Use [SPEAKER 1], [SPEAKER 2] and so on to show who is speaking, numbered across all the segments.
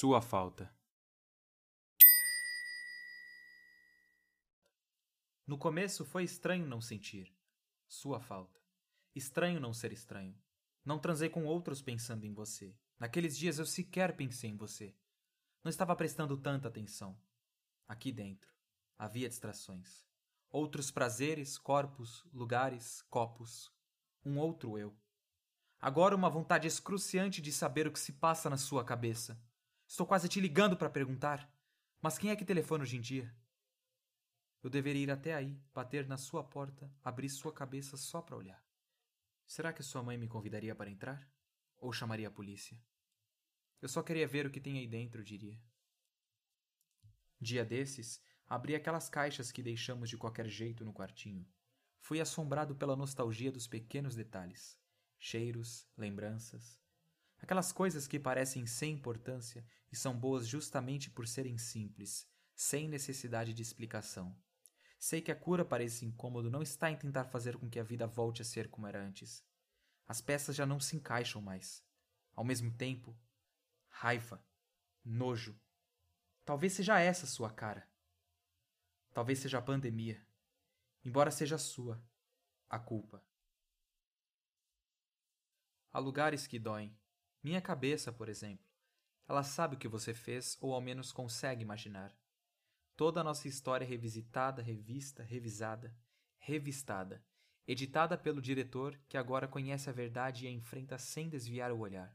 [SPEAKER 1] Sua falta.
[SPEAKER 2] No começo foi estranho não sentir. Sua falta. Estranho não ser estranho. Não transei com outros pensando em você. Naqueles dias eu sequer pensei em você. Não estava prestando tanta atenção. Aqui dentro havia distrações. Outros prazeres, corpos, lugares, copos. Um outro eu. Agora uma vontade excruciante de saber o que se passa na sua cabeça. Estou quase te ligando para perguntar. Mas quem é que telefona hoje em dia? Eu deveria ir até aí, bater na sua porta, abrir sua cabeça só para olhar. Será que sua mãe me convidaria para entrar? Ou chamaria a polícia? Eu só queria ver o que tem aí dentro, diria. Dia desses, abri aquelas caixas que deixamos de qualquer jeito no quartinho. Fui assombrado pela nostalgia dos pequenos detalhes. Cheiros, lembranças. Aquelas coisas que parecem sem importância e são boas justamente por serem simples, sem necessidade de explicação. Sei que a cura para esse incômodo não está em tentar fazer com que a vida volte a ser como era antes. As peças já não se encaixam mais. Ao mesmo tempo, raiva, nojo. Talvez seja essa sua cara. Talvez seja a pandemia. Embora seja sua, a culpa. Há lugares que doem. Minha cabeça, por exemplo. Ela sabe o que você fez, ou ao menos consegue imaginar. Toda a nossa história revisitada, revista, revisada, revistada, editada pelo diretor que agora conhece a verdade e a enfrenta sem desviar o olhar.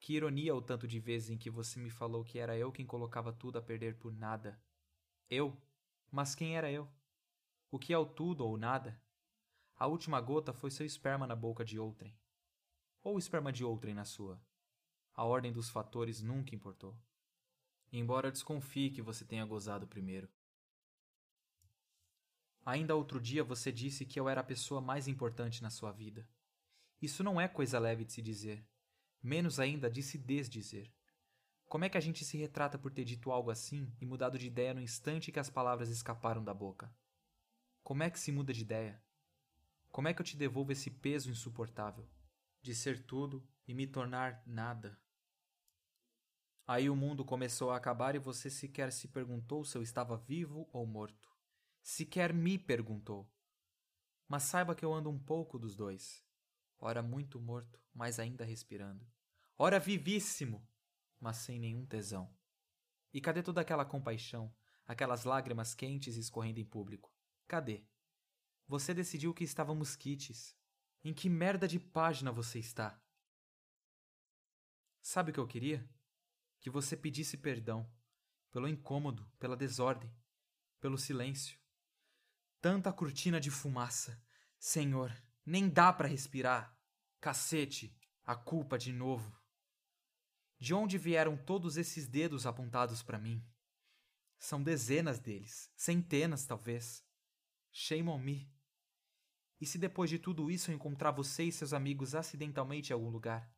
[SPEAKER 2] Que ironia o tanto de vezes em que você me falou que era eu quem colocava tudo a perder por nada. Eu? Mas quem era eu? O que é o tudo ou nada? A última gota foi seu esperma na boca de outrem. Ou o esperma de outrem na sua. A ordem dos fatores nunca importou. Embora desconfie que você tenha gozado primeiro. Ainda outro dia você disse que eu era a pessoa mais importante na sua vida. Isso não é coisa leve de se dizer menos ainda de se desdizer. Como é que a gente se retrata por ter dito algo assim e mudado de ideia no instante que as palavras escaparam da boca? Como é que se muda de ideia? Como é que eu te devolvo esse peso insuportável de ser tudo e me tornar nada? Aí o mundo começou a acabar e você sequer se perguntou se eu estava vivo ou morto. Sequer me perguntou. Mas saiba que eu ando um pouco dos dois ora muito morto, mas ainda respirando, ora vivíssimo, mas sem nenhum tesão. E cadê toda aquela compaixão, aquelas lágrimas quentes escorrendo em público? Cadê? Você decidiu que estávamos quites. Em que merda de página você está? Sabe o que eu queria? Que você pedisse perdão pelo incômodo, pela desordem, pelo silêncio. Tanta cortina de fumaça. Senhor, nem dá para respirar. Cacete, a culpa de novo. De onde vieram todos esses dedos apontados para mim? São dezenas deles, centenas talvez. Shame on me. E se depois de tudo isso eu encontrar você e seus amigos acidentalmente em algum lugar?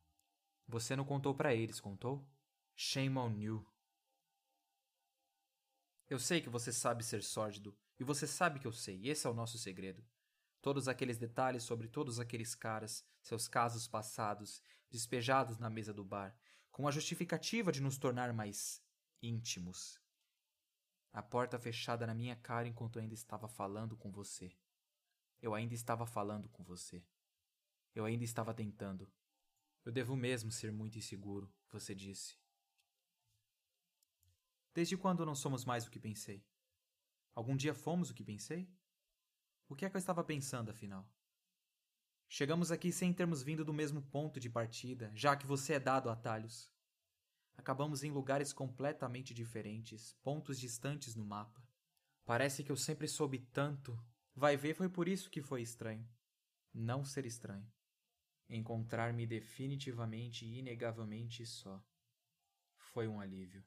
[SPEAKER 2] Você não contou para eles, contou? Shame on you. Eu sei que você sabe ser sórdido, e você sabe que eu sei, esse é o nosso segredo todos aqueles detalhes sobre todos aqueles caras, seus casos passados, despejados na mesa do bar, com a justificativa de nos tornar mais íntimos. A porta fechada na minha cara enquanto eu ainda estava falando com você. Eu ainda estava falando com você. Eu ainda estava tentando. Eu devo mesmo ser muito inseguro, você disse. Desde quando não somos mais o que pensei? Algum dia fomos o que pensei? O que é que eu estava pensando, afinal? Chegamos aqui sem termos vindo do mesmo ponto de partida, já que você é dado a atalhos. Acabamos em lugares completamente diferentes, pontos distantes no mapa. Parece que eu sempre soube tanto. Vai ver, foi por isso que foi estranho. Não ser estranho. Encontrar-me definitivamente e inegavelmente só. Foi um alívio.